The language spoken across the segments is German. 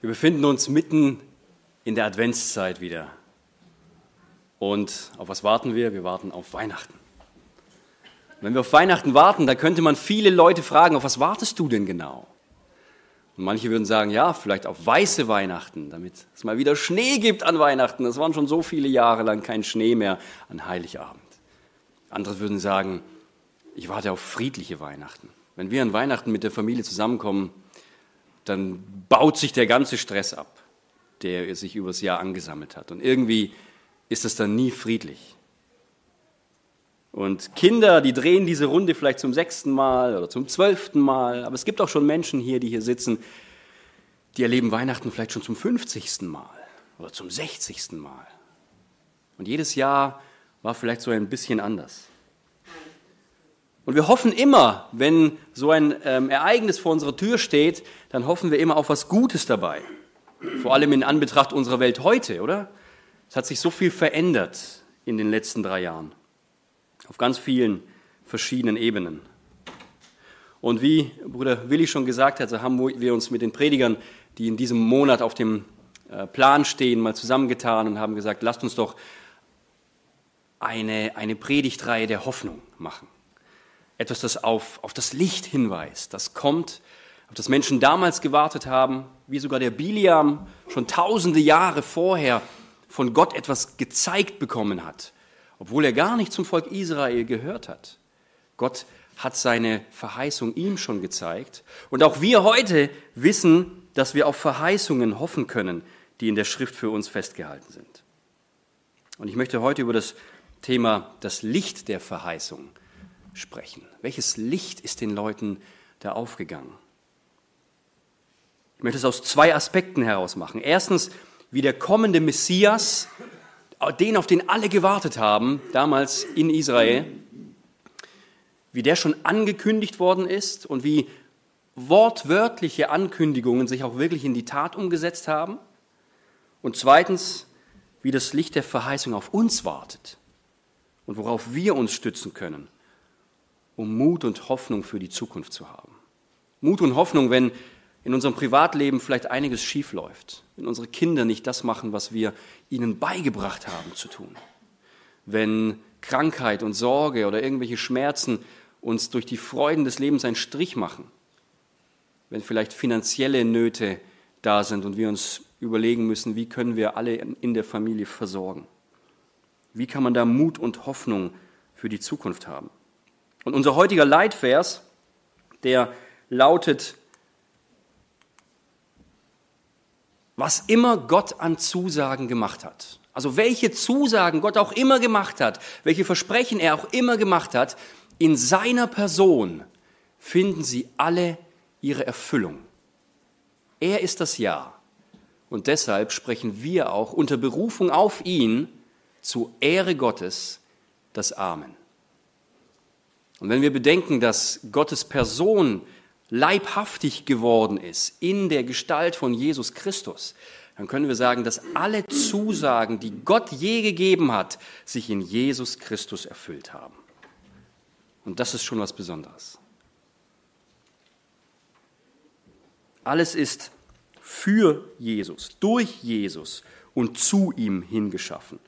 Wir befinden uns mitten in der Adventszeit wieder. Und auf was warten wir? Wir warten auf Weihnachten. Und wenn wir auf Weihnachten warten, da könnte man viele Leute fragen, auf was wartest du denn genau? Und manche würden sagen, ja, vielleicht auf weiße Weihnachten, damit es mal wieder Schnee gibt an Weihnachten. Es waren schon so viele Jahre lang kein Schnee mehr an Heiligabend. Andere würden sagen, ich warte auf friedliche Weihnachten. Wenn wir an Weihnachten mit der Familie zusammenkommen, dann baut sich der ganze Stress ab, der sich übers Jahr angesammelt hat. Und irgendwie ist es dann nie friedlich. Und Kinder, die drehen diese Runde vielleicht zum sechsten Mal oder zum zwölften Mal. Aber es gibt auch schon Menschen hier, die hier sitzen, die erleben Weihnachten vielleicht schon zum fünfzigsten Mal oder zum sechzigsten Mal. Und jedes Jahr war vielleicht so ein bisschen anders. Und wir hoffen immer, wenn so ein ähm, Ereignis vor unserer Tür steht, dann hoffen wir immer auf was Gutes dabei. Vor allem in Anbetracht unserer Welt heute, oder? Es hat sich so viel verändert in den letzten drei Jahren. Auf ganz vielen verschiedenen Ebenen. Und wie Bruder Willi schon gesagt hat, haben wir uns mit den Predigern, die in diesem Monat auf dem äh, Plan stehen, mal zusammengetan und haben gesagt, lasst uns doch eine, eine Predigtreihe der Hoffnung machen etwas, das auf, auf das Licht hinweist, das kommt, auf das Menschen damals gewartet haben, wie sogar der Biliam schon tausende Jahre vorher von Gott etwas gezeigt bekommen hat, obwohl er gar nicht zum Volk Israel gehört hat. Gott hat seine Verheißung ihm schon gezeigt. Und auch wir heute wissen, dass wir auf Verheißungen hoffen können, die in der Schrift für uns festgehalten sind. Und ich möchte heute über das Thema das Licht der Verheißung sprechen? Welches Licht ist den Leuten da aufgegangen? Ich möchte es aus zwei Aspekten heraus machen. Erstens, wie der kommende Messias, den auf den alle gewartet haben, damals in Israel, wie der schon angekündigt worden ist und wie wortwörtliche Ankündigungen sich auch wirklich in die Tat umgesetzt haben. Und zweitens, wie das Licht der Verheißung auf uns wartet und worauf wir uns stützen können um Mut und Hoffnung für die Zukunft zu haben. Mut und Hoffnung, wenn in unserem Privatleben vielleicht einiges schief läuft, wenn unsere Kinder nicht das machen, was wir ihnen beigebracht haben zu tun, wenn Krankheit und Sorge oder irgendwelche Schmerzen uns durch die Freuden des Lebens einen Strich machen, wenn vielleicht finanzielle Nöte da sind und wir uns überlegen müssen, wie können wir alle in der Familie versorgen. Wie kann man da Mut und Hoffnung für die Zukunft haben? Und unser heutiger Leitvers, der lautet, was immer Gott an Zusagen gemacht hat. Also welche Zusagen Gott auch immer gemacht hat, welche Versprechen er auch immer gemacht hat, in seiner Person finden sie alle ihre Erfüllung. Er ist das Ja. Und deshalb sprechen wir auch unter Berufung auf ihn zu Ehre Gottes das Amen. Und wenn wir bedenken, dass Gottes Person leibhaftig geworden ist in der Gestalt von Jesus Christus, dann können wir sagen, dass alle Zusagen, die Gott je gegeben hat, sich in Jesus Christus erfüllt haben. Und das ist schon was Besonderes. Alles ist für Jesus, durch Jesus und zu ihm hingeschaffen.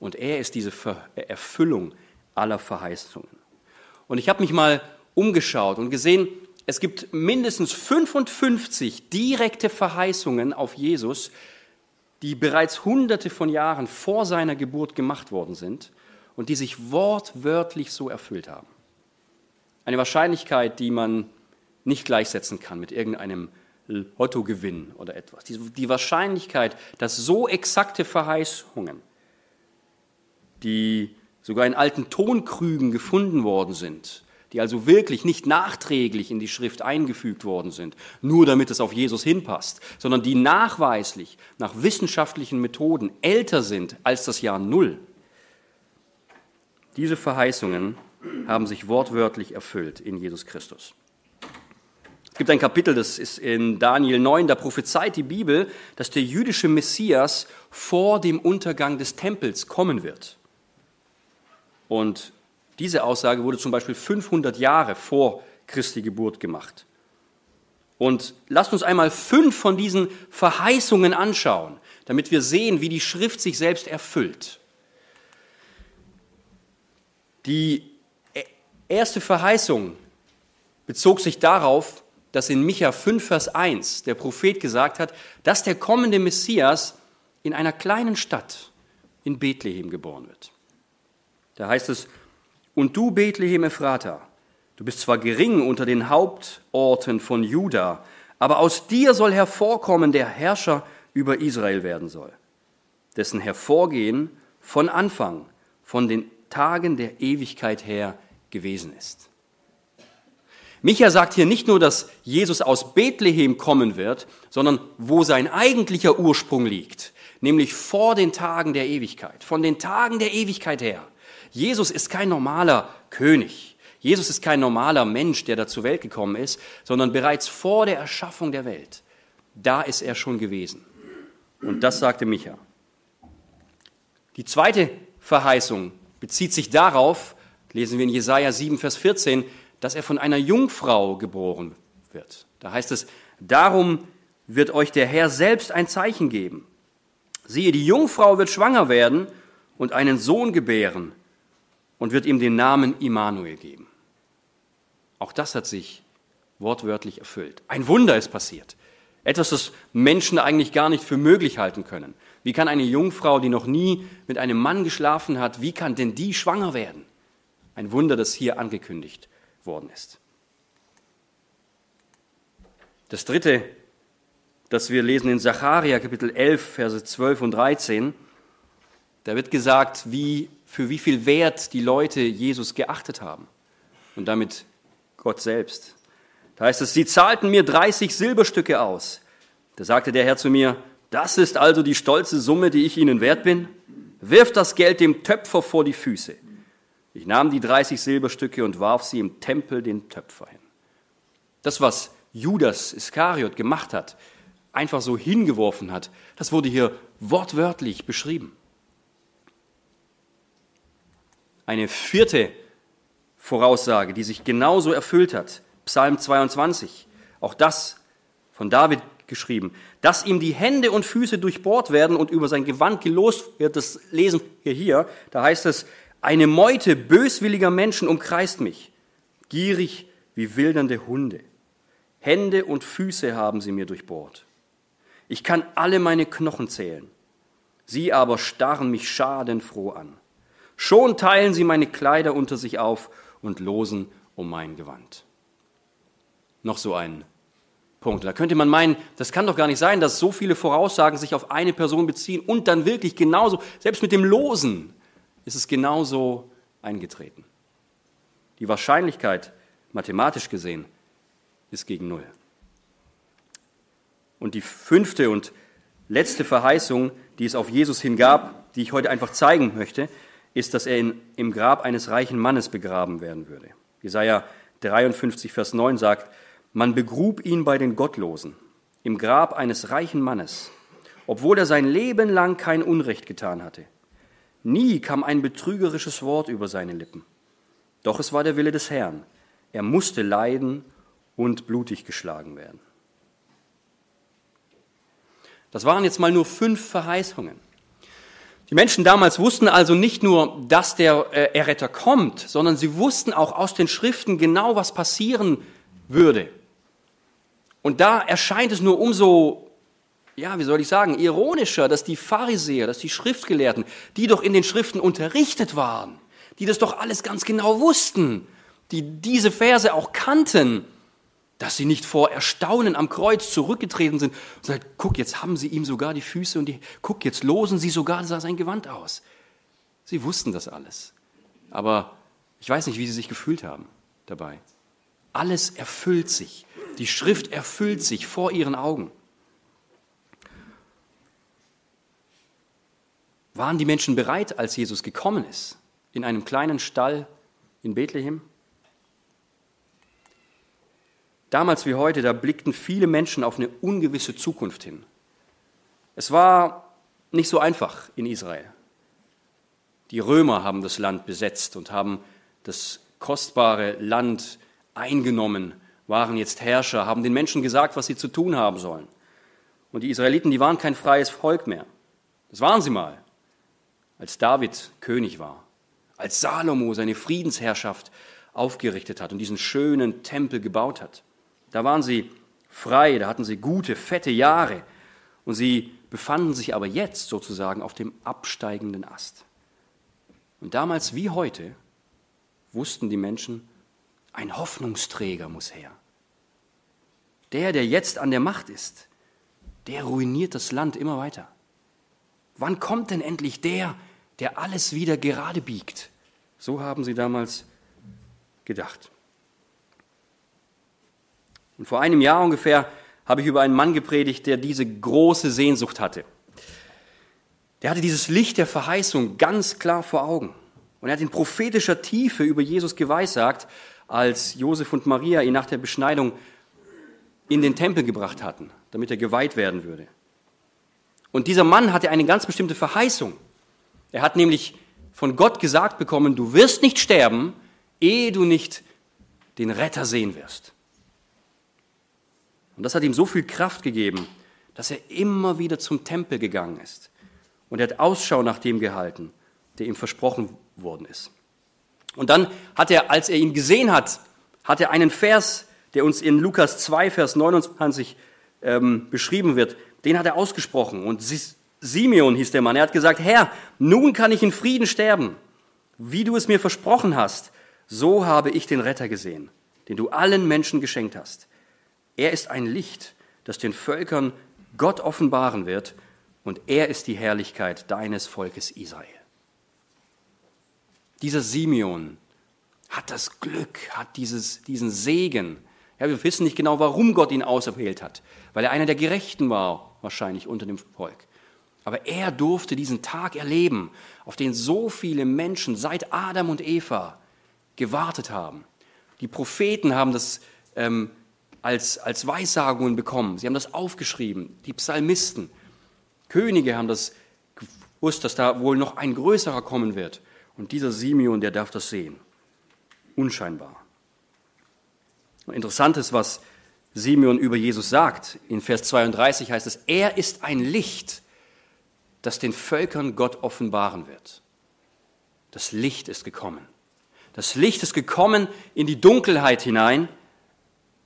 Und er ist diese Erfüllung aller Verheißungen. Und ich habe mich mal umgeschaut und gesehen, es gibt mindestens 55 direkte Verheißungen auf Jesus, die bereits hunderte von Jahren vor seiner Geburt gemacht worden sind und die sich wortwörtlich so erfüllt haben. Eine Wahrscheinlichkeit, die man nicht gleichsetzen kann mit irgendeinem Lottogewinn oder etwas. Die, Wahrscheinlichkeit, dass so exakte Verheißungen, die sogar in alten Tonkrügen gefunden worden sind, die also wirklich nicht nachträglich in die Schrift eingefügt worden sind, nur damit es auf Jesus hinpasst, sondern die nachweislich nach wissenschaftlichen Methoden älter sind als das Jahr Null. Diese Verheißungen haben sich wortwörtlich erfüllt in Jesus Christus. Es gibt ein Kapitel, das ist in Daniel 9, da prophezeit die Bibel, dass der jüdische Messias vor dem Untergang des Tempels kommen wird. Und diese Aussage wurde zum Beispiel 500 Jahre vor Christi Geburt gemacht. Und lasst uns einmal fünf von diesen Verheißungen anschauen, damit wir sehen, wie die Schrift sich selbst erfüllt. Die erste Verheißung bezog sich darauf, dass in Micha 5, Vers 1 der Prophet gesagt hat, dass der kommende Messias in einer kleinen Stadt in Bethlehem geboren wird. Da heißt es, und du Bethlehem Ephrata, du bist zwar gering unter den Hauptorten von Juda, aber aus dir soll hervorkommen, der Herrscher über Israel werden soll, dessen Hervorgehen von Anfang, von den Tagen der Ewigkeit her gewesen ist. Micha sagt hier nicht nur, dass Jesus aus Bethlehem kommen wird, sondern wo sein eigentlicher Ursprung liegt, nämlich vor den Tagen der Ewigkeit, von den Tagen der Ewigkeit her. Jesus ist kein normaler König. Jesus ist kein normaler Mensch, der da zur Welt gekommen ist, sondern bereits vor der Erschaffung der Welt. Da ist er schon gewesen. Und das sagte Micha. Die zweite Verheißung bezieht sich darauf, lesen wir in Jesaja 7, Vers 14, dass er von einer Jungfrau geboren wird. Da heißt es, darum wird euch der Herr selbst ein Zeichen geben. Siehe, die Jungfrau wird schwanger werden und einen Sohn gebären und wird ihm den Namen Immanuel geben. Auch das hat sich wortwörtlich erfüllt. Ein Wunder ist passiert. Etwas, das Menschen eigentlich gar nicht für möglich halten können. Wie kann eine Jungfrau, die noch nie mit einem Mann geschlafen hat, wie kann denn die schwanger werden? Ein Wunder, das hier angekündigt worden ist. Das dritte, das wir lesen in Zacharia Kapitel 11, Verse 12 und 13, da wird gesagt, wie für wie viel Wert die Leute Jesus geachtet haben und damit Gott selbst. Da heißt es, sie zahlten mir 30 Silberstücke aus. Da sagte der Herr zu mir, das ist also die stolze Summe, die ich ihnen wert bin. Wirf das Geld dem Töpfer vor die Füße. Ich nahm die 30 Silberstücke und warf sie im Tempel den Töpfer hin. Das, was Judas Iskariot gemacht hat, einfach so hingeworfen hat, das wurde hier wortwörtlich beschrieben. Eine vierte Voraussage, die sich genauso erfüllt hat, Psalm 22, auch das von David geschrieben, dass ihm die Hände und Füße durchbohrt werden und über sein Gewand gelost wird, das lesen wir hier, da heißt es, eine Meute böswilliger Menschen umkreist mich, gierig wie wildernde Hunde. Hände und Füße haben sie mir durchbohrt. Ich kann alle meine Knochen zählen. Sie aber starren mich schadenfroh an. Schon teilen sie meine Kleider unter sich auf und losen um mein Gewand. Noch so ein Punkt. Da könnte man meinen, das kann doch gar nicht sein, dass so viele Voraussagen sich auf eine Person beziehen und dann wirklich genauso, selbst mit dem Losen ist es genauso eingetreten. Die Wahrscheinlichkeit, mathematisch gesehen, ist gegen Null. Und die fünfte und letzte Verheißung, die es auf Jesus hingab, die ich heute einfach zeigen möchte, ist, dass er in, im Grab eines reichen Mannes begraben werden würde. Jesaja 53, Vers 9 sagt, man begrub ihn bei den Gottlosen, im Grab eines reichen Mannes, obwohl er sein Leben lang kein Unrecht getan hatte. Nie kam ein betrügerisches Wort über seine Lippen. Doch es war der Wille des Herrn. Er musste leiden und blutig geschlagen werden. Das waren jetzt mal nur fünf Verheißungen. Die Menschen damals wussten also nicht nur, dass der äh, Erretter kommt, sondern sie wussten auch aus den Schriften genau, was passieren würde. Und da erscheint es nur umso, ja, wie soll ich sagen, ironischer, dass die Pharisäer, dass die Schriftgelehrten, die doch in den Schriften unterrichtet waren, die das doch alles ganz genau wussten, die diese Verse auch kannten, dass sie nicht vor Erstaunen am Kreuz zurückgetreten sind und sagt, guck, jetzt haben sie ihm sogar die Füße und die, guck, jetzt losen sie sogar sein Gewand aus. Sie wussten das alles. Aber ich weiß nicht, wie sie sich gefühlt haben dabei. Alles erfüllt sich. Die Schrift erfüllt sich vor ihren Augen. Waren die Menschen bereit, als Jesus gekommen ist, in einem kleinen Stall in Bethlehem? Damals wie heute, da blickten viele Menschen auf eine ungewisse Zukunft hin. Es war nicht so einfach in Israel. Die Römer haben das Land besetzt und haben das kostbare Land eingenommen waren jetzt Herrscher, haben den Menschen gesagt, was sie zu tun haben sollen. Und die Israeliten, die waren kein freies Volk mehr. Das waren sie mal, als David König war, als Salomo seine Friedensherrschaft aufgerichtet hat und diesen schönen Tempel gebaut hat. Da waren sie frei, da hatten sie gute, fette Jahre und sie befanden sich aber jetzt sozusagen auf dem absteigenden Ast. Und damals wie heute wussten die Menschen, ein Hoffnungsträger muss her. Der, der jetzt an der Macht ist, der ruiniert das Land immer weiter. Wann kommt denn endlich der, der alles wieder gerade biegt? So haben sie damals gedacht. Und vor einem Jahr ungefähr habe ich über einen Mann gepredigt, der diese große Sehnsucht hatte. Der hatte dieses Licht der Verheißung ganz klar vor Augen. Und er hat in prophetischer Tiefe über Jesus geweissagt, als Josef und Maria ihn nach der Beschneidung in den Tempel gebracht hatten, damit er geweiht werden würde. Und dieser Mann hatte eine ganz bestimmte Verheißung. Er hat nämlich von Gott gesagt bekommen, du wirst nicht sterben, ehe du nicht den Retter sehen wirst. Und das hat ihm so viel Kraft gegeben, dass er immer wieder zum Tempel gegangen ist. Und er hat Ausschau nach dem gehalten, der ihm versprochen worden ist. Und dann hat er, als er ihn gesehen hat, hat er einen Vers, der uns in Lukas 2, Vers 29 ähm, beschrieben wird, den hat er ausgesprochen. Und Simeon hieß der Mann. Er hat gesagt, Herr, nun kann ich in Frieden sterben. Wie du es mir versprochen hast, so habe ich den Retter gesehen, den du allen Menschen geschenkt hast. Er ist ein Licht, das den Völkern Gott offenbaren wird, und er ist die Herrlichkeit deines Volkes Israel. Dieser Simeon hat das Glück, hat dieses, diesen Segen. Ja, wir wissen nicht genau, warum Gott ihn auserwählt hat, weil er einer der Gerechten war, wahrscheinlich unter dem Volk. Aber er durfte diesen Tag erleben, auf den so viele Menschen seit Adam und Eva gewartet haben. Die Propheten haben das ähm, als, als Weissagungen bekommen. Sie haben das aufgeschrieben. Die Psalmisten, Könige haben das gewusst, dass da wohl noch ein größerer kommen wird. Und dieser Simeon, der darf das sehen. Unscheinbar. Interessant ist, was Simeon über Jesus sagt. In Vers 32 heißt es, er ist ein Licht, das den Völkern Gott offenbaren wird. Das Licht ist gekommen. Das Licht ist gekommen in die Dunkelheit hinein.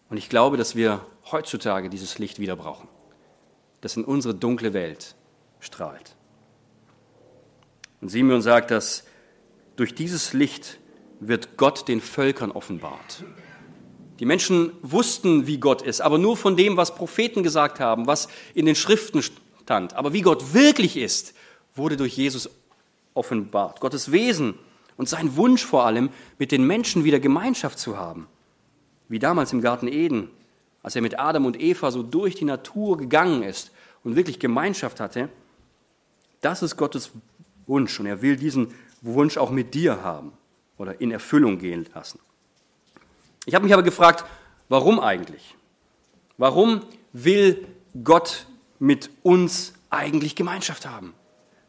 Und ich glaube, dass wir heutzutage dieses Licht wieder brauchen, das in unsere dunkle Welt strahlt. Und Simeon sagt, dass durch dieses Licht wird Gott den Völkern offenbart. Die Menschen wussten, wie Gott ist, aber nur von dem, was Propheten gesagt haben, was in den Schriften stand. Aber wie Gott wirklich ist, wurde durch Jesus offenbart. Gottes Wesen und sein Wunsch vor allem, mit den Menschen wieder Gemeinschaft zu haben. Wie damals im Garten Eden, als er mit Adam und Eva so durch die Natur gegangen ist und wirklich Gemeinschaft hatte. Das ist Gottes Wunsch und er will diesen Wunsch auch mit dir haben oder in Erfüllung gehen lassen. Ich habe mich aber gefragt, warum eigentlich? Warum will Gott mit uns eigentlich Gemeinschaft haben?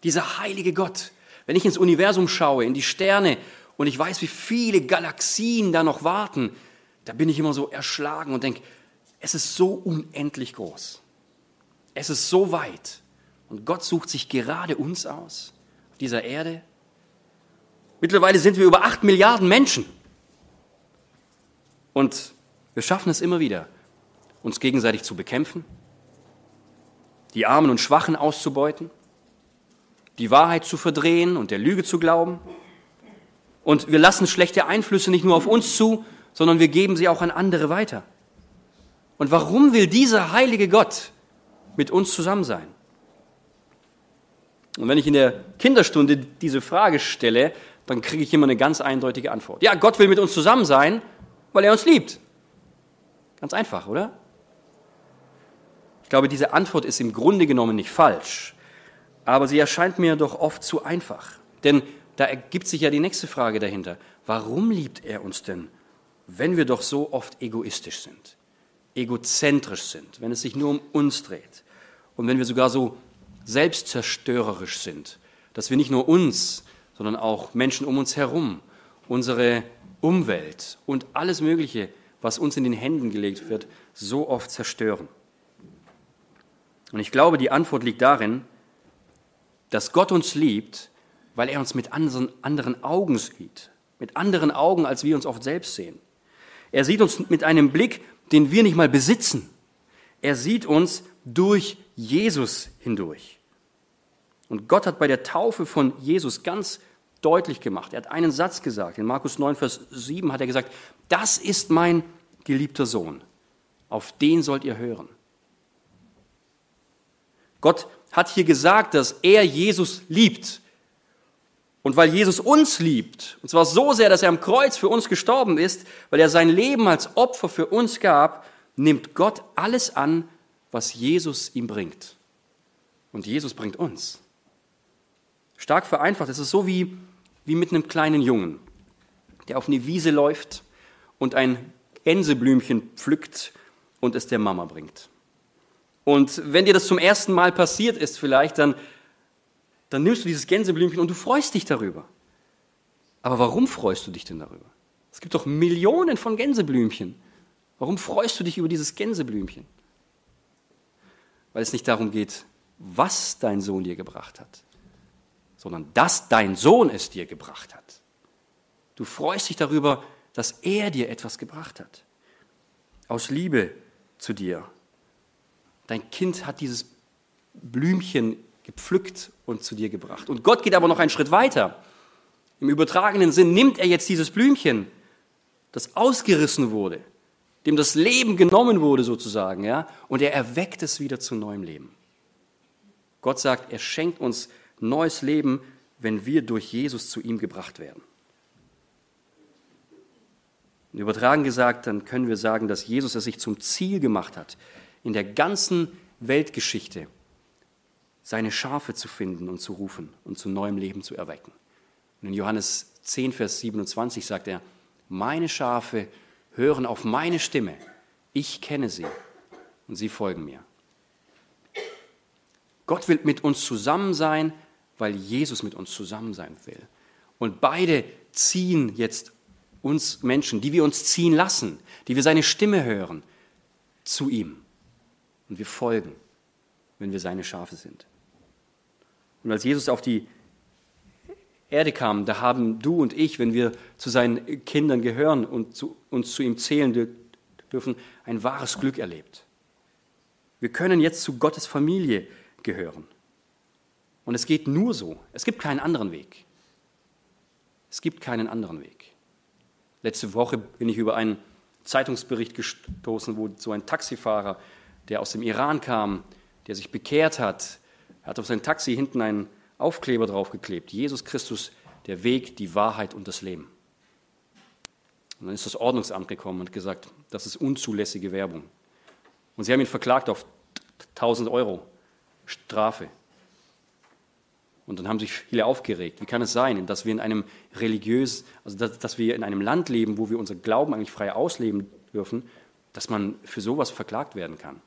Dieser heilige Gott. Wenn ich ins Universum schaue, in die Sterne und ich weiß, wie viele Galaxien da noch warten, da bin ich immer so erschlagen und denke, es ist so unendlich groß. Es ist so weit. Und Gott sucht sich gerade uns aus, auf dieser Erde, Mittlerweile sind wir über acht Milliarden Menschen. Und wir schaffen es immer wieder, uns gegenseitig zu bekämpfen, die Armen und Schwachen auszubeuten, die Wahrheit zu verdrehen und der Lüge zu glauben. Und wir lassen schlechte Einflüsse nicht nur auf uns zu, sondern wir geben sie auch an andere weiter. Und warum will dieser heilige Gott mit uns zusammen sein? Und wenn ich in der Kinderstunde diese Frage stelle, dann kriege ich immer eine ganz eindeutige Antwort. Ja, Gott will mit uns zusammen sein, weil er uns liebt. Ganz einfach, oder? Ich glaube, diese Antwort ist im Grunde genommen nicht falsch, aber sie erscheint mir doch oft zu einfach. Denn da ergibt sich ja die nächste Frage dahinter. Warum liebt er uns denn, wenn wir doch so oft egoistisch sind, egozentrisch sind, wenn es sich nur um uns dreht und wenn wir sogar so selbstzerstörerisch sind, dass wir nicht nur uns, sondern auch Menschen um uns herum, unsere Umwelt und alles Mögliche was uns in den Händen gelegt wird, so oft zerstören? Und ich glaube, die Antwort liegt darin, dass Gott uns liebt, weil er uns mit anderen, anderen Augen sieht, mit anderen Augen, als wir uns oft selbst sehen. Er sieht uns mit einem Blick, den wir nicht mal besitzen. Er sieht uns durch Jesus hindurch. Und Gott hat bei der Taufe von Jesus ganz deutlich gemacht. Er hat einen Satz gesagt. In Markus 9, Vers 7 hat er gesagt, das ist mein geliebter Sohn. Auf den sollt ihr hören. Gott hat hier gesagt, dass er Jesus liebt. Und weil Jesus uns liebt, und zwar so sehr, dass er am Kreuz für uns gestorben ist, weil er sein Leben als Opfer für uns gab, nimmt Gott alles an, was Jesus ihm bringt. Und Jesus bringt uns. Stark vereinfacht, es ist so wie, wie mit einem kleinen Jungen, der auf eine Wiese läuft und ein Gänseblümchen pflückt und es der Mama bringt. Und wenn dir das zum ersten Mal passiert ist vielleicht, dann, dann nimmst du dieses Gänseblümchen und du freust dich darüber. Aber warum freust du dich denn darüber? Es gibt doch Millionen von Gänseblümchen. Warum freust du dich über dieses Gänseblümchen? Weil es nicht darum geht, was dein Sohn dir gebracht hat, sondern dass dein Sohn es dir gebracht hat. Du freust dich darüber, dass er dir etwas gebracht hat. Aus Liebe zu dir Dein Kind hat dieses Blümchen gepflückt und zu dir gebracht. Und Gott geht aber noch einen Schritt weiter. Im übertragenen Sinn nimmt er jetzt dieses Blümchen, das ausgerissen wurde, dem das Leben genommen wurde sozusagen, ja, und er erweckt es wieder zu neuem Leben. Gott sagt, er schenkt uns neues Leben, wenn wir durch Jesus zu ihm gebracht werden. Übertragen gesagt, dann können wir sagen, dass Jesus es sich zum Ziel gemacht hat, in der ganzen Weltgeschichte seine Schafe zu finden und zu rufen und zu neuem Leben zu erwecken. Und in Johannes 10, Vers 27 sagt er, meine Schafe hören auf meine Stimme, ich kenne sie und sie folgen mir. Gott will mit uns zusammen sein, weil Jesus mit uns zusammen sein will. Und beide ziehen jetzt uns Menschen, die wir uns ziehen lassen, die wir seine Stimme hören, zu ihm. Und wir folgen, wenn wir seine Schafe sind. Und als Jesus auf die Erde kam, da haben du und ich, wenn wir zu seinen Kindern gehören und zu, uns zu ihm zählen dürfen, ein wahres Glück erlebt. Wir können jetzt zu Gottes Familie gehören. Und es geht nur so. Es gibt keinen anderen Weg. Es gibt keinen anderen Weg. Letzte Woche bin ich über einen Zeitungsbericht gestoßen, wo so ein Taxifahrer der aus dem Iran kam, der sich bekehrt hat, hat auf sein Taxi hinten einen Aufkleber draufgeklebt. Jesus Christus, der Weg, die Wahrheit und das Leben. Und dann ist das Ordnungsamt gekommen und gesagt, das ist unzulässige Werbung. Und sie haben ihn verklagt auf 1000 Euro Strafe. Und dann haben sich viele aufgeregt. Wie kann es sein, dass wir in einem religiös, also dass, dass wir in einem Land leben, wo wir unser Glauben eigentlich frei ausleben dürfen, dass man für sowas verklagt werden kann?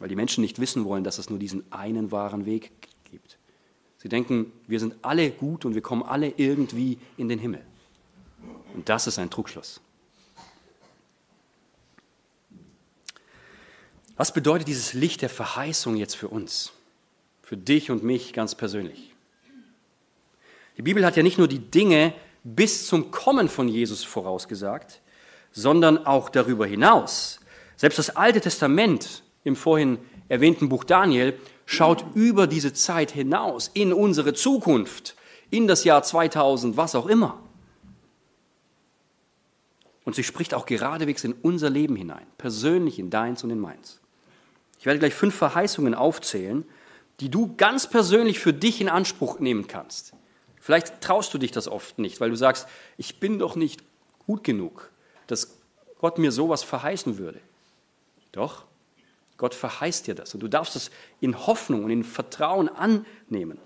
Weil die Menschen nicht wissen wollen, dass es nur diesen einen wahren Weg gibt. Sie denken, wir sind alle gut und wir kommen alle irgendwie in den Himmel. Und das ist ein Trugschluss. Was bedeutet dieses Licht der Verheißung jetzt für uns? Für dich und mich ganz persönlich? Die Bibel hat ja nicht nur die Dinge bis zum Kommen von Jesus vorausgesagt, sondern auch darüber hinaus. Selbst das Alte Testament im vorhin erwähnten Buch Daniel schaut über diese Zeit hinaus in unsere Zukunft, in das Jahr 2000, was auch immer. Und sie spricht auch geradewegs in unser Leben hinein, persönlich in deins und in meins. Ich werde gleich fünf Verheißungen aufzählen, die du ganz persönlich für dich in Anspruch nehmen kannst. Vielleicht traust du dich das oft nicht, weil du sagst, ich bin doch nicht gut genug, dass Gott mir sowas verheißen würde. Doch, Gott verheißt dir das und du darfst es in Hoffnung und in Vertrauen annehmen.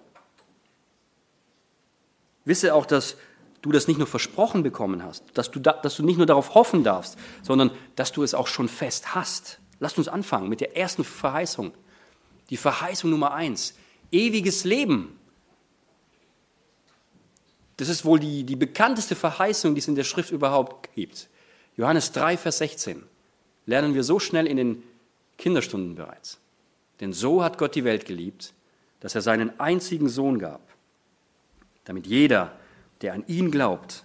Wisse auch, dass du das nicht nur versprochen bekommen hast, dass du, da, dass du nicht nur darauf hoffen darfst, sondern dass du es auch schon fest hast. Lasst uns anfangen mit der ersten Verheißung. Die Verheißung Nummer eins. Ewiges Leben. Das ist wohl die, die bekannteste Verheißung, die es in der Schrift überhaupt gibt. Johannes 3, Vers 16 lernen wir so schnell in den Kinderstunden bereits. Denn so hat Gott die Welt geliebt, dass er seinen einzigen Sohn gab, damit jeder, der an ihn glaubt,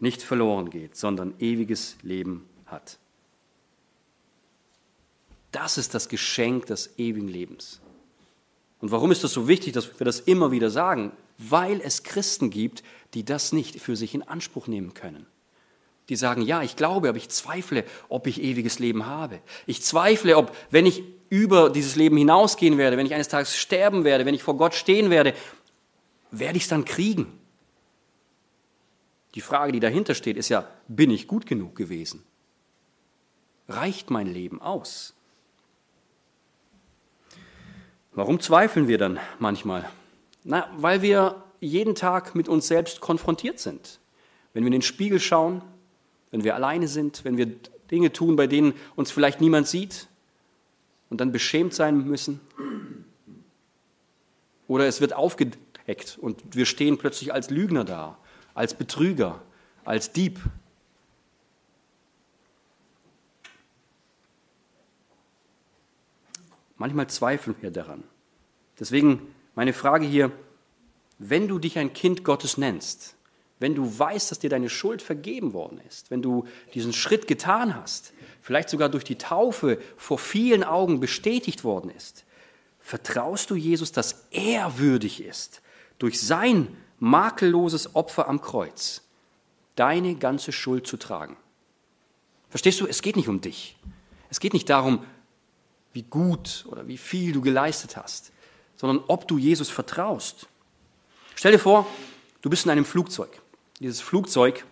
nicht verloren geht, sondern ewiges Leben hat. Das ist das Geschenk des ewigen Lebens. Und warum ist das so wichtig, dass wir das immer wieder sagen? Weil es Christen gibt, die das nicht für sich in Anspruch nehmen können. Die sagen, ja, ich glaube, aber ich zweifle, ob ich ewiges Leben habe. Ich zweifle, ob, wenn ich über dieses Leben hinausgehen werde, wenn ich eines Tages sterben werde, wenn ich vor Gott stehen werde, werde ich es dann kriegen? Die Frage, die dahinter steht, ist ja, bin ich gut genug gewesen? Reicht mein Leben aus? Warum zweifeln wir dann manchmal? Na, weil wir jeden Tag mit uns selbst konfrontiert sind. Wenn wir in den Spiegel schauen, wenn wir alleine sind, wenn wir Dinge tun, bei denen uns vielleicht niemand sieht und dann beschämt sein müssen. Oder es wird aufgedeckt und wir stehen plötzlich als Lügner da, als Betrüger, als Dieb. Manchmal zweifeln wir daran. Deswegen meine Frage hier, wenn du dich ein Kind Gottes nennst, wenn du weißt, dass dir deine Schuld vergeben worden ist, wenn du diesen Schritt getan hast, vielleicht sogar durch die Taufe vor vielen Augen bestätigt worden ist, vertraust du Jesus, dass er würdig ist, durch sein makelloses Opfer am Kreuz deine ganze Schuld zu tragen. Verstehst du, es geht nicht um dich. Es geht nicht darum, wie gut oder wie viel du geleistet hast, sondern ob du Jesus vertraust. Stell dir vor, du bist in einem Flugzeug. Dieses Flugzeug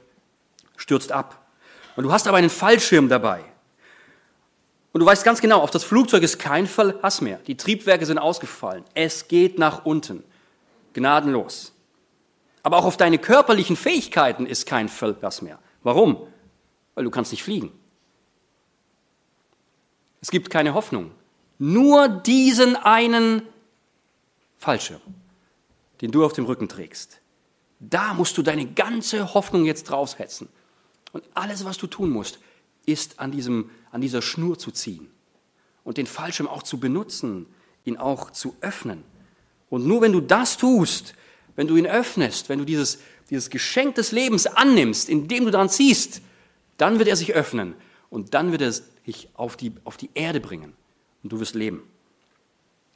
stürzt ab. Und du hast aber einen Fallschirm dabei. Und du weißt ganz genau, auf das Flugzeug ist kein Verlass mehr. Die Triebwerke sind ausgefallen. Es geht nach unten. Gnadenlos. Aber auch auf deine körperlichen Fähigkeiten ist kein Verlass mehr. Warum? Weil du kannst nicht fliegen. Es gibt keine Hoffnung. Nur diesen einen Fallschirm, den du auf dem Rücken trägst. Da musst du deine ganze Hoffnung jetzt draufsetzen. Und alles, was du tun musst, ist an, diesem, an dieser Schnur zu ziehen und den Fallschirm auch zu benutzen, ihn auch zu öffnen. Und nur wenn du das tust, wenn du ihn öffnest, wenn du dieses, dieses Geschenk des Lebens annimmst, indem du daran ziehst, dann wird er sich öffnen und dann wird er dich auf die, auf die Erde bringen und du wirst leben.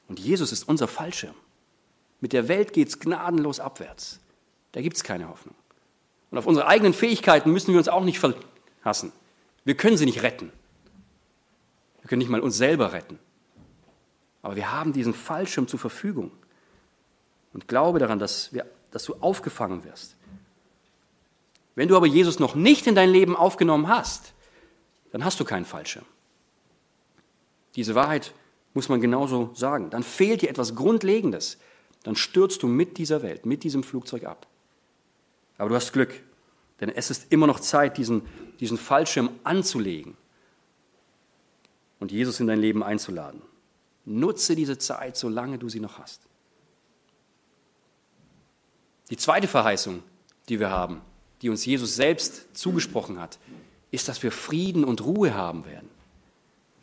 Und Jesus ist unser Fallschirm. Mit der Welt geht es gnadenlos abwärts. Da gibt es keine Hoffnung. Und auf unsere eigenen Fähigkeiten müssen wir uns auch nicht verlassen. Wir können sie nicht retten. Wir können nicht mal uns selber retten. Aber wir haben diesen Fallschirm zur Verfügung. Und glaube daran, dass, wir, dass du aufgefangen wirst. Wenn du aber Jesus noch nicht in dein Leben aufgenommen hast, dann hast du keinen Fallschirm. Diese Wahrheit muss man genauso sagen. Dann fehlt dir etwas Grundlegendes. Dann stürzt du mit dieser Welt, mit diesem Flugzeug ab. Aber du hast Glück, denn es ist immer noch Zeit, diesen, diesen Fallschirm anzulegen und Jesus in dein Leben einzuladen. Nutze diese Zeit, solange du sie noch hast. Die zweite Verheißung, die wir haben, die uns Jesus selbst zugesprochen hat, ist, dass wir Frieden und Ruhe haben werden.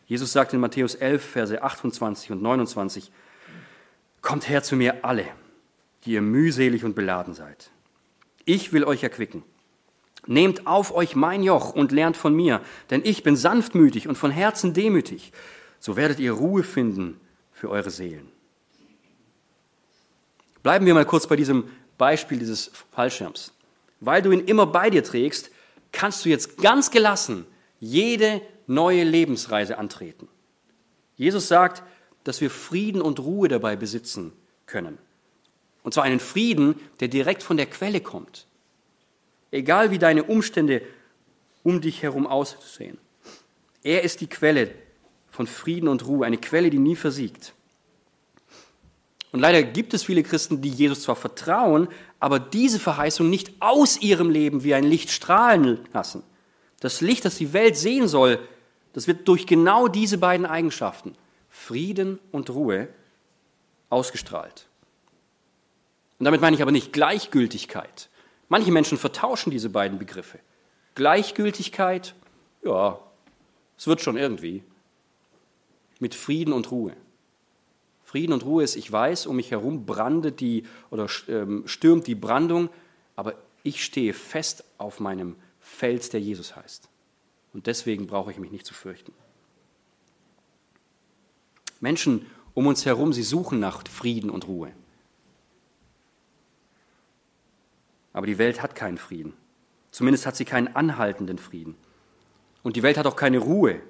Jesus sagt in Matthäus 11, Verse 28 und 29, Kommt her zu mir alle, die ihr mühselig und beladen seid. Ich will euch erquicken. Nehmt auf euch mein Joch und lernt von mir, denn ich bin sanftmütig und von Herzen demütig. So werdet ihr Ruhe finden für eure Seelen. Bleiben wir mal kurz bei diesem Beispiel dieses Fallschirms. Weil du ihn immer bei dir trägst, kannst du jetzt ganz gelassen jede neue Lebensreise antreten. Jesus sagt, dass wir Frieden und Ruhe dabei besitzen können. Und zwar einen Frieden, der direkt von der Quelle kommt. Egal wie deine Umstände um dich herum aussehen. Er ist die Quelle von Frieden und Ruhe, eine Quelle, die nie versiegt. Und leider gibt es viele Christen, die Jesus zwar vertrauen, aber diese Verheißung nicht aus ihrem Leben wie ein Licht strahlen lassen. Das Licht, das die Welt sehen soll, das wird durch genau diese beiden Eigenschaften, Frieden und Ruhe, ausgestrahlt. Und damit meine ich aber nicht Gleichgültigkeit, Manche Menschen vertauschen diese beiden Begriffe. Gleichgültigkeit, ja, es wird schon irgendwie. Mit Frieden und Ruhe. Frieden und Ruhe ist, ich weiß, um mich herum brandet die oder ähm, stürmt die Brandung, aber ich stehe fest auf meinem Fels, der Jesus heißt. Und deswegen brauche ich mich nicht zu fürchten. Menschen um uns herum, sie suchen nach Frieden und Ruhe. Aber die Welt hat keinen Frieden. Zumindest hat sie keinen anhaltenden Frieden. Und die Welt hat auch keine Ruhe.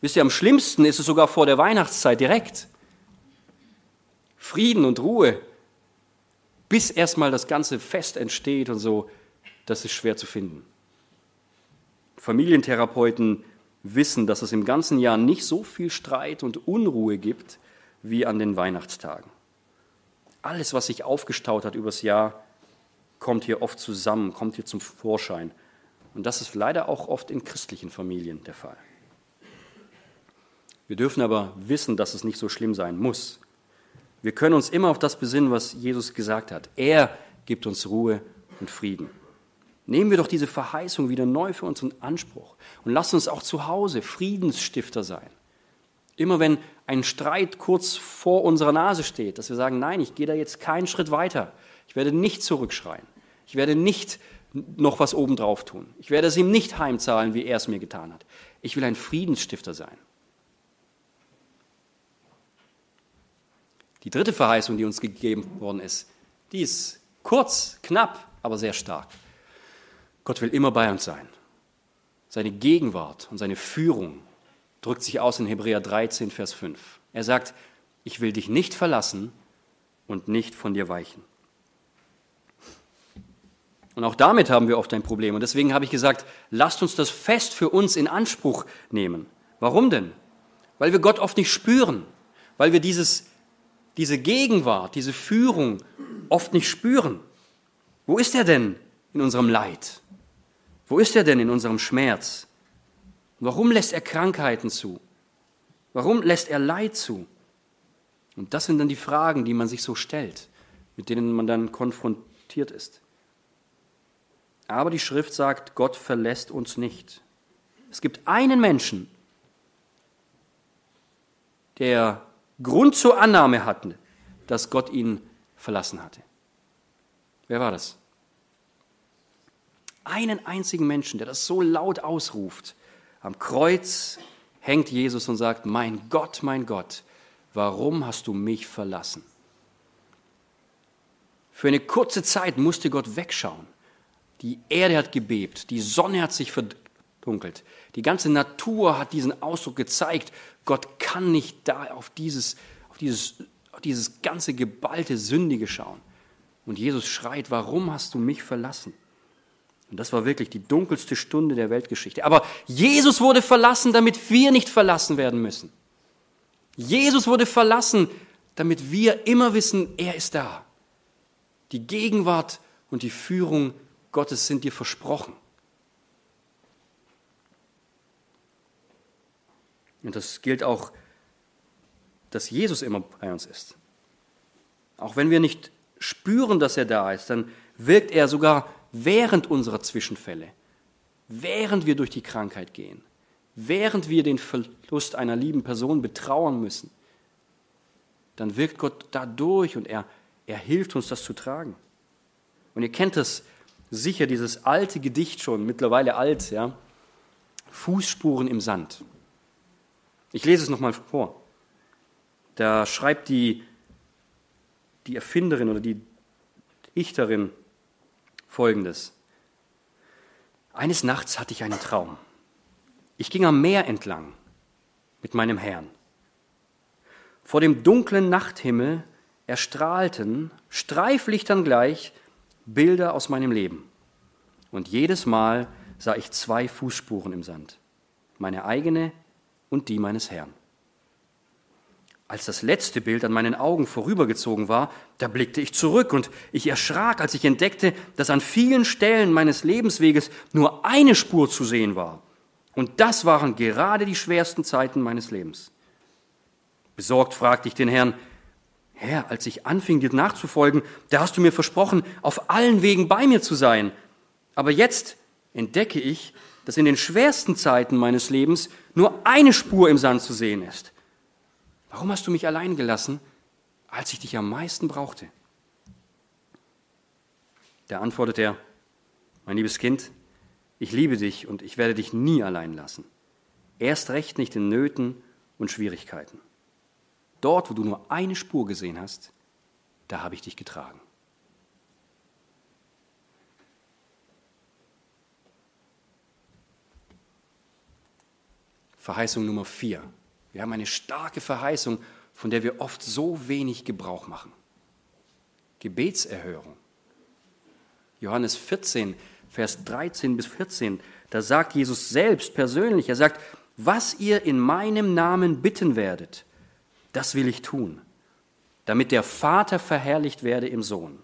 Wisst ihr, am schlimmsten ist es sogar vor der Weihnachtszeit direkt. Frieden und Ruhe, bis erstmal das ganze Fest entsteht und so, das ist schwer zu finden. Familientherapeuten wissen, dass es im ganzen Jahr nicht so viel Streit und Unruhe gibt wie an den Weihnachtstagen. Alles, was sich aufgestaut hat übers Jahr, kommt hier oft zusammen, kommt hier zum Vorschein. Und das ist leider auch oft in christlichen Familien der Fall. Wir dürfen aber wissen, dass es nicht so schlimm sein muss. Wir können uns immer auf das besinnen, was Jesus gesagt hat. Er gibt uns Ruhe und Frieden. Nehmen wir doch diese Verheißung wieder neu für uns in Anspruch und lasst uns auch zu Hause Friedensstifter sein. Immer wenn ein Streit kurz vor unserer Nase steht, dass wir sagen, nein, ich gehe da jetzt keinen Schritt weiter. Ich werde nicht zurückschreien. Ich werde nicht noch was obendrauf tun. Ich werde es ihm nicht heimzahlen, wie er es mir getan hat. Ich will ein Friedensstifter sein. Die dritte Verheißung, die uns gegeben worden ist, die ist kurz, knapp, aber sehr stark. Gott will immer bei uns sein. Seine Gegenwart und seine Führung drückt sich aus in Hebräer 13, Vers 5. Er sagt, ich will dich nicht verlassen und nicht von dir weichen. Und auch damit haben wir oft ein Problem. Und deswegen habe ich gesagt, lasst uns das Fest für uns in Anspruch nehmen. Warum denn? Weil wir Gott oft nicht spüren, weil wir dieses, diese Gegenwart, diese Führung oft nicht spüren. Wo ist er denn in unserem Leid? Wo ist er denn in unserem Schmerz? Warum lässt er Krankheiten zu? Warum lässt er Leid zu? Und das sind dann die Fragen, die man sich so stellt, mit denen man dann konfrontiert ist. Aber die Schrift sagt, Gott verlässt uns nicht. Es gibt einen Menschen, der Grund zur Annahme hatte, dass Gott ihn verlassen hatte. Wer war das? Einen einzigen Menschen, der das so laut ausruft. Am Kreuz hängt Jesus und sagt, mein Gott, mein Gott, warum hast du mich verlassen? Für eine kurze Zeit musste Gott wegschauen. Die Erde hat gebebt, die Sonne hat sich verdunkelt, die ganze Natur hat diesen Ausdruck gezeigt, Gott kann nicht da auf dieses, auf dieses, auf dieses ganze geballte Sündige schauen. Und Jesus schreit, warum hast du mich verlassen? Und das war wirklich die dunkelste Stunde der Weltgeschichte. Aber Jesus wurde verlassen, damit wir nicht verlassen werden müssen. Jesus wurde verlassen, damit wir immer wissen, er ist da. Die Gegenwart und die Führung Gottes sind dir versprochen. Und das gilt auch, dass Jesus immer bei uns ist. Auch wenn wir nicht spüren, dass er da ist, dann wirkt er sogar während unserer Zwischenfälle, während wir durch die Krankheit gehen, während wir den Verlust einer lieben Person betrauern müssen. Dann wirkt Gott dadurch und er, er hilft uns, das zu tragen. Und ihr kennt das sicher dieses alte Gedicht schon, mittlerweile alt, ja. Fußspuren im Sand. Ich lese es nochmal vor. Da schreibt die, die Erfinderin oder die Dichterin folgendes. Eines Nachts hatte ich einen Traum. Ich ging am Meer entlang mit meinem Herrn. Vor dem dunklen Nachthimmel erstrahlten, Streiflichtern gleich, Bilder aus meinem Leben. Und jedes Mal sah ich zwei Fußspuren im Sand, meine eigene und die meines Herrn. Als das letzte Bild an meinen Augen vorübergezogen war, da blickte ich zurück und ich erschrak, als ich entdeckte, dass an vielen Stellen meines Lebensweges nur eine Spur zu sehen war. Und das waren gerade die schwersten Zeiten meines Lebens. Besorgt fragte ich den Herrn, Herr, als ich anfing, dir nachzufolgen, da hast du mir versprochen, auf allen Wegen bei mir zu sein. Aber jetzt entdecke ich, dass in den schwersten Zeiten meines Lebens nur eine Spur im Sand zu sehen ist. Warum hast du mich allein gelassen, als ich dich am meisten brauchte? Da antwortet er, mein liebes Kind, ich liebe dich und ich werde dich nie allein lassen. Erst recht nicht in Nöten und Schwierigkeiten. Dort, wo du nur eine Spur gesehen hast, da habe ich dich getragen. Verheißung Nummer vier. Wir haben eine starke Verheißung, von der wir oft so wenig Gebrauch machen. Gebetserhörung. Johannes 14, Vers 13 bis 14, da sagt Jesus selbst persönlich, er sagt, was ihr in meinem Namen bitten werdet, das will ich tun, damit der Vater verherrlicht werde im Sohn.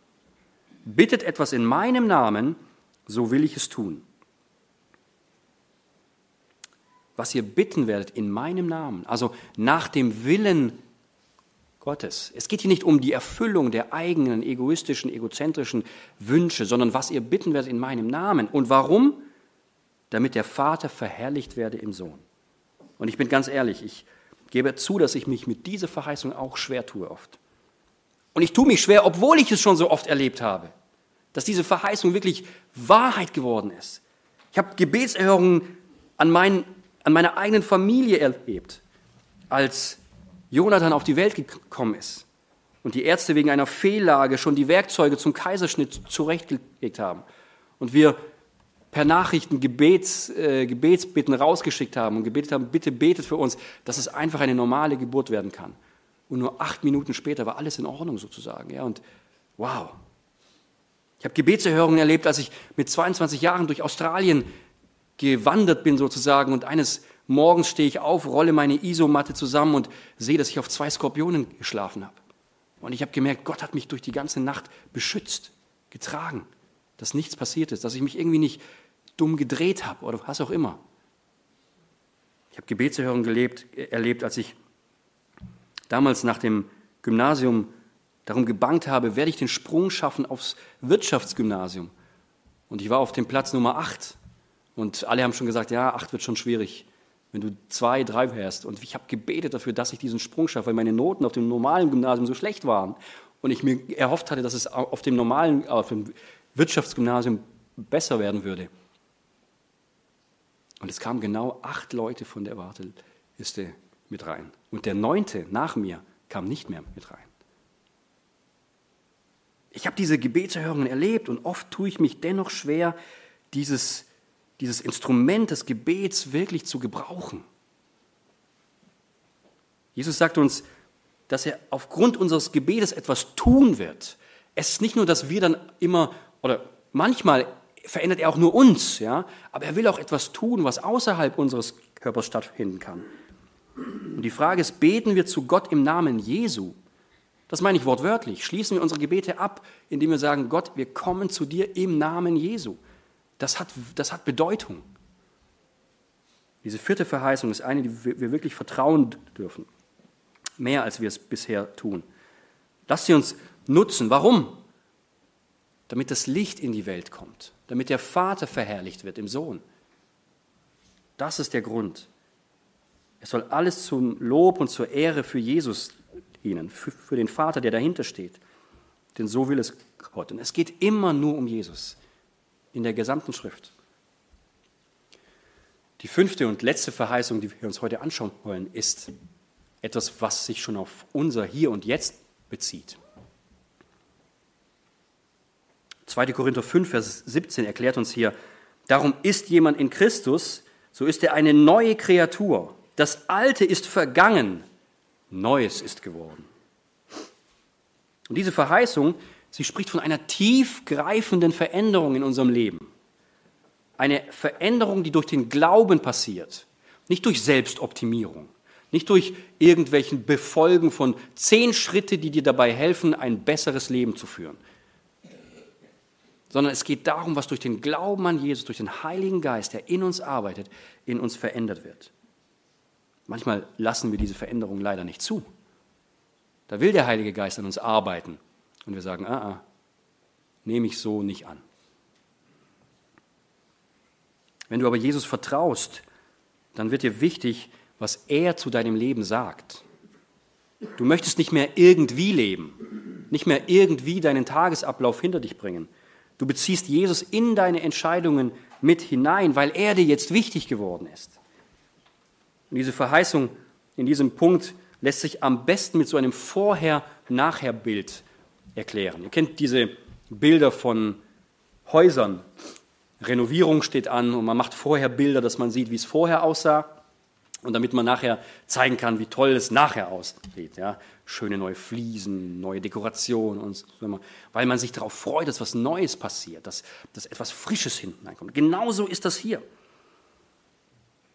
Bittet etwas in meinem Namen, so will ich es tun. was ihr bitten werdet in meinem Namen, also nach dem Willen Gottes. Es geht hier nicht um die Erfüllung der eigenen egoistischen, egozentrischen Wünsche, sondern was ihr bitten werdet in meinem Namen. Und warum? Damit der Vater verherrlicht werde im Sohn. Und ich bin ganz ehrlich, ich gebe zu, dass ich mich mit dieser Verheißung auch schwer tue oft. Und ich tue mich schwer, obwohl ich es schon so oft erlebt habe, dass diese Verheißung wirklich Wahrheit geworden ist. Ich habe Gebetserhörungen an meinen an meiner eigenen Familie erlebt, als Jonathan auf die Welt gekommen ist und die Ärzte wegen einer Fehllage schon die Werkzeuge zum Kaiserschnitt zurechtgelegt haben und wir per Nachrichten Gebets, äh, Gebetsbitten rausgeschickt haben und gebetet haben, bitte betet für uns, dass es einfach eine normale Geburt werden kann. Und nur acht Minuten später war alles in Ordnung sozusagen. Ja, und wow. Ich habe Gebetserhörungen erlebt, als ich mit 22 Jahren durch Australien gewandert bin sozusagen und eines Morgens stehe ich auf, rolle meine Isomatte zusammen und sehe, dass ich auf zwei Skorpionen geschlafen habe. Und ich habe gemerkt, Gott hat mich durch die ganze Nacht beschützt, getragen, dass nichts passiert ist, dass ich mich irgendwie nicht dumm gedreht habe oder was auch immer. Ich habe Gebetserhörung gelebt, erlebt, als ich damals nach dem Gymnasium darum gebangt habe, werde ich den Sprung schaffen aufs Wirtschaftsgymnasium. Und ich war auf dem Platz Nummer 8 und alle haben schon gesagt, ja, acht wird schon schwierig, wenn du zwei, drei wärst. Und ich habe gebetet dafür, dass ich diesen Sprung schaffe, weil meine Noten auf dem normalen Gymnasium so schlecht waren. Und ich mir erhofft hatte, dass es auf dem normalen, auf dem Wirtschaftsgymnasium besser werden würde. Und es kamen genau acht Leute von der Warteliste mit rein. Und der neunte nach mir kam nicht mehr mit rein. Ich habe diese Gebetserhörungen erlebt und oft tue ich mich dennoch schwer, dieses dieses Instrument des Gebets wirklich zu gebrauchen. Jesus sagt uns, dass er aufgrund unseres Gebetes etwas tun wird. Es ist nicht nur, dass wir dann immer, oder manchmal verändert er auch nur uns, ja, aber er will auch etwas tun, was außerhalb unseres Körpers stattfinden kann. Und die Frage ist, beten wir zu Gott im Namen Jesu? Das meine ich wortwörtlich. Schließen wir unsere Gebete ab, indem wir sagen, Gott, wir kommen zu dir im Namen Jesu. Das hat, das hat Bedeutung. Diese vierte Verheißung ist eine, die wir wirklich vertrauen dürfen. Mehr als wir es bisher tun. Lasst sie uns nutzen. Warum? Damit das Licht in die Welt kommt. Damit der Vater verherrlicht wird im Sohn. Das ist der Grund. Es soll alles zum Lob und zur Ehre für Jesus dienen, für, für den Vater, der dahinter steht. Denn so will es Gott. Und es geht immer nur um Jesus in der gesamten Schrift. Die fünfte und letzte Verheißung, die wir uns heute anschauen wollen, ist etwas, was sich schon auf unser Hier und Jetzt bezieht. 2. Korinther 5, Vers 17 erklärt uns hier, darum ist jemand in Christus, so ist er eine neue Kreatur. Das Alte ist vergangen, Neues ist geworden. Und diese Verheißung Sie spricht von einer tiefgreifenden Veränderung in unserem Leben. Eine Veränderung, die durch den Glauben passiert, nicht durch Selbstoptimierung, nicht durch irgendwelchen Befolgen von zehn Schritte, die dir dabei helfen, ein besseres Leben zu führen, sondern es geht darum, was durch den Glauben an Jesus, durch den Heiligen Geist, der in uns arbeitet, in uns verändert wird. Manchmal lassen wir diese Veränderung leider nicht zu. Da will der Heilige Geist an uns arbeiten. Und wir sagen, ah, ah, nehme ich so nicht an. Wenn du aber Jesus vertraust, dann wird dir wichtig, was er zu deinem Leben sagt. Du möchtest nicht mehr irgendwie leben, nicht mehr irgendwie deinen Tagesablauf hinter dich bringen. Du beziehst Jesus in deine Entscheidungen mit hinein, weil er dir jetzt wichtig geworden ist. Und diese Verheißung in diesem Punkt lässt sich am besten mit so einem Vorher-Nachher-Bild erklären. Ihr kennt diese Bilder von Häusern. Renovierung steht an und man macht vorher Bilder, dass man sieht, wie es vorher aussah und damit man nachher zeigen kann, wie toll es nachher aussieht. Ja? Schöne neue Fliesen, neue Dekoration und so, weil man sich darauf freut, dass was Neues passiert, dass, dass etwas Frisches hinten einkommt. Genauso ist das hier.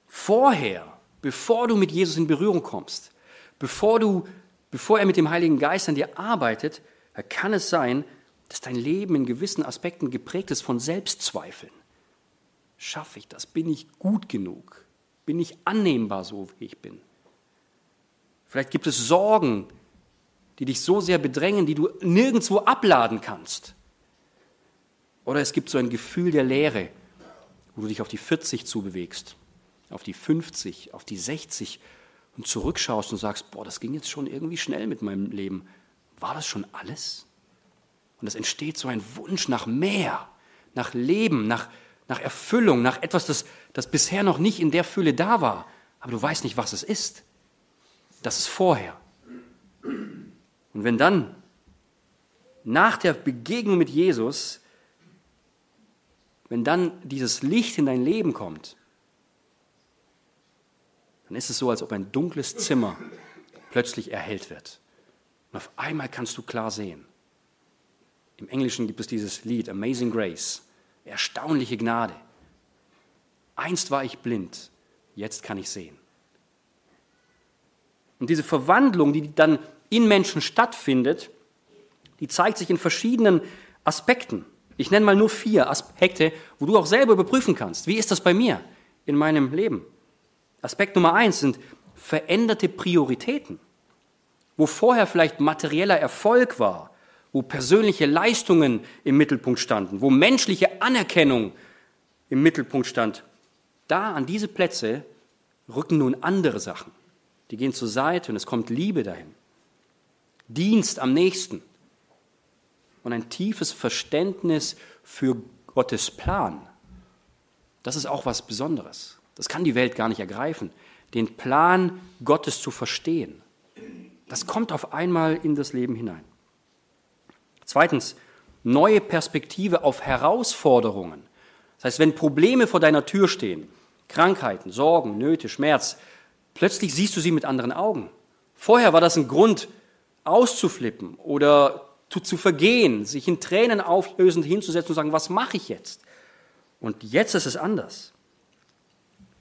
Vorher, bevor du mit Jesus in Berührung kommst, bevor, du, bevor er mit dem Heiligen Geist an dir arbeitet, kann es sein, dass dein Leben in gewissen Aspekten geprägt ist von Selbstzweifeln. Schaffe ich das? Bin ich gut genug? Bin ich annehmbar so, wie ich bin? Vielleicht gibt es Sorgen, die dich so sehr bedrängen, die du nirgendwo abladen kannst. Oder es gibt so ein Gefühl der Leere, wo du dich auf die 40 zubewegst, auf die 50, auf die 60 und zurückschaust und sagst, boah, das ging jetzt schon irgendwie schnell mit meinem Leben. War das schon alles? Und es entsteht so ein Wunsch nach mehr, nach Leben, nach, nach Erfüllung, nach etwas, das, das bisher noch nicht in der Fülle da war. Aber du weißt nicht, was es ist. Das ist vorher. Und wenn dann nach der Begegnung mit Jesus, wenn dann dieses Licht in dein Leben kommt, dann ist es so, als ob ein dunkles Zimmer plötzlich erhellt wird. Und auf einmal kannst du klar sehen. Im Englischen gibt es dieses Lied Amazing Grace, erstaunliche Gnade. Einst war ich blind, jetzt kann ich sehen. Und diese Verwandlung, die dann in Menschen stattfindet, die zeigt sich in verschiedenen Aspekten. Ich nenne mal nur vier Aspekte, wo du auch selber überprüfen kannst. Wie ist das bei mir in meinem Leben? Aspekt Nummer eins sind veränderte Prioritäten. Wo vorher vielleicht materieller Erfolg war, wo persönliche Leistungen im Mittelpunkt standen, wo menschliche Anerkennung im Mittelpunkt stand, da an diese Plätze rücken nun andere Sachen. Die gehen zur Seite und es kommt Liebe dahin. Dienst am nächsten und ein tiefes Verständnis für Gottes Plan. Das ist auch was Besonderes. Das kann die Welt gar nicht ergreifen, den Plan Gottes zu verstehen. Das kommt auf einmal in das Leben hinein. Zweitens, neue Perspektive auf Herausforderungen. Das heißt, wenn Probleme vor deiner Tür stehen, Krankheiten, Sorgen, Nöte, Schmerz, plötzlich siehst du sie mit anderen Augen. Vorher war das ein Grund, auszuflippen oder zu vergehen, sich in Tränen auflösend hinzusetzen und sagen, was mache ich jetzt? Und jetzt ist es anders.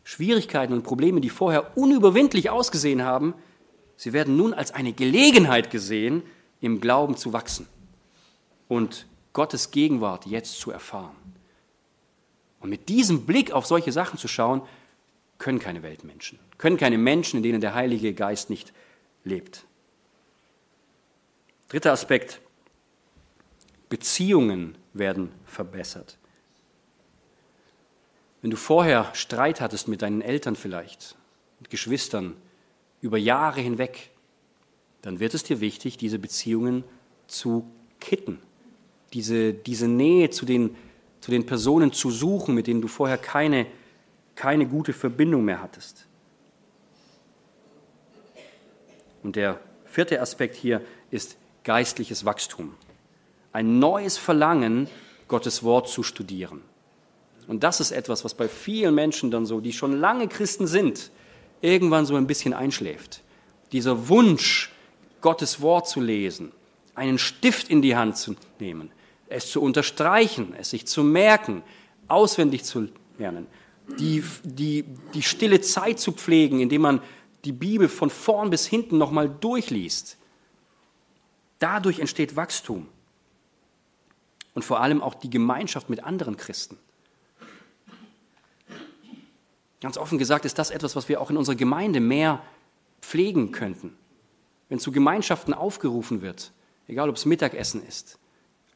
Schwierigkeiten und Probleme, die vorher unüberwindlich ausgesehen haben, sie werden nun als eine Gelegenheit gesehen, im Glauben zu wachsen und Gottes Gegenwart jetzt zu erfahren. Und mit diesem Blick auf solche Sachen zu schauen, können keine Weltmenschen, können keine Menschen, in denen der Heilige Geist nicht lebt. Dritter Aspekt. Beziehungen werden verbessert. Wenn du vorher Streit hattest mit deinen Eltern vielleicht, mit Geschwistern, über Jahre hinweg, dann wird es dir wichtig, diese Beziehungen zu kitten, diese, diese Nähe zu den, zu den Personen zu suchen, mit denen du vorher keine, keine gute Verbindung mehr hattest. Und der vierte Aspekt hier ist geistliches Wachstum. Ein neues Verlangen, Gottes Wort zu studieren. Und das ist etwas, was bei vielen Menschen dann so, die schon lange Christen sind, irgendwann so ein bisschen einschläft. Dieser Wunsch, Gottes Wort zu lesen, einen Stift in die Hand zu nehmen, es zu unterstreichen, es sich zu merken, auswendig zu lernen, die, die, die stille Zeit zu pflegen, indem man die Bibel von vorn bis hinten nochmal durchliest. Dadurch entsteht Wachstum. Und vor allem auch die Gemeinschaft mit anderen Christen. Ganz offen gesagt ist das etwas, was wir auch in unserer Gemeinde mehr pflegen könnten. wenn zu Gemeinschaften aufgerufen wird, egal ob es Mittagessen ist,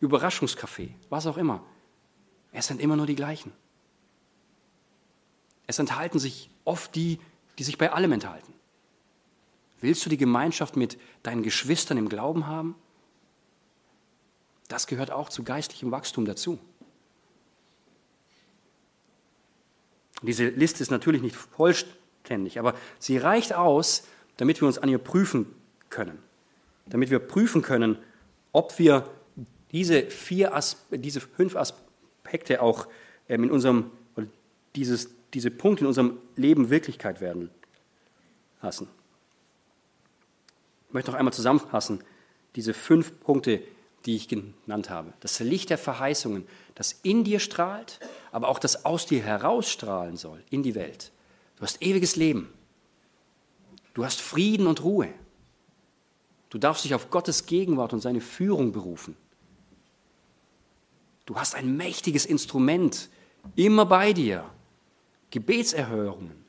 Überraschungskaffee, was auch immer, es sind immer nur die gleichen. Es enthalten sich oft die, die sich bei allem enthalten. Willst du die Gemeinschaft mit deinen Geschwistern im Glauben haben? Das gehört auch zu geistlichem Wachstum dazu. Diese Liste ist natürlich nicht vollständig, aber sie reicht aus, damit wir uns an ihr prüfen können. Damit wir prüfen können, ob wir diese, vier diese fünf Aspekte auch ähm, in unserem, dieses, diese Punkte in unserem Leben Wirklichkeit werden lassen. Ich möchte noch einmal zusammenfassen, diese fünf Punkte, die ich genannt habe. Das Licht der Verheißungen, das in dir strahlt, aber auch das aus dir herausstrahlen soll in die Welt. Du hast ewiges Leben. Du hast Frieden und Ruhe. Du darfst dich auf Gottes Gegenwart und seine Führung berufen. Du hast ein mächtiges Instrument immer bei dir, Gebetserhörungen.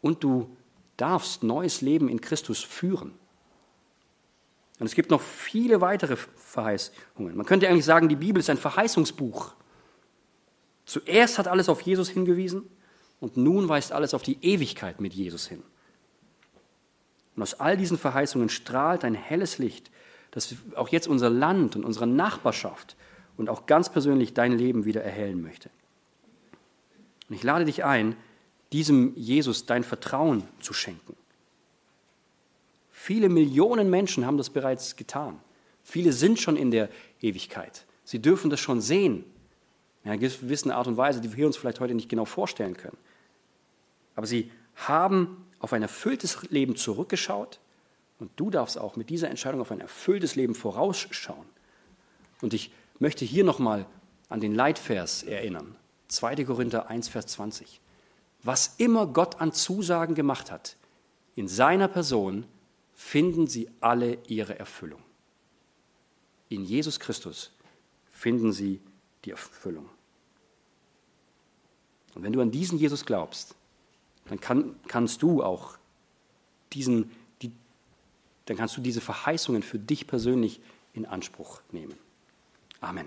Und du darfst neues Leben in Christus führen. Und es gibt noch viele weitere Verheißungen. Man könnte eigentlich sagen, die Bibel ist ein Verheißungsbuch. Zuerst hat alles auf Jesus hingewiesen und nun weist alles auf die Ewigkeit mit Jesus hin. Und aus all diesen Verheißungen strahlt ein helles Licht, das auch jetzt unser Land und unsere Nachbarschaft und auch ganz persönlich dein Leben wieder erhellen möchte. Und ich lade dich ein, diesem Jesus dein Vertrauen zu schenken. Viele Millionen Menschen haben das bereits getan. Viele sind schon in der Ewigkeit. Sie dürfen das schon sehen. In einer gewissen Art und Weise, die wir uns vielleicht heute nicht genau vorstellen können. Aber sie haben auf ein erfülltes Leben zurückgeschaut und du darfst auch mit dieser Entscheidung auf ein erfülltes Leben vorausschauen. Und ich möchte hier nochmal an den Leitvers erinnern. 2. Korinther 1, Vers 20. Was immer Gott an Zusagen gemacht hat, in seiner Person finden sie alle ihre Erfüllung. In Jesus Christus finden sie die Erfüllung. Und wenn du an diesen Jesus glaubst, dann kann, kannst du auch diesen, die, dann kannst du diese Verheißungen für dich persönlich in Anspruch nehmen. Amen.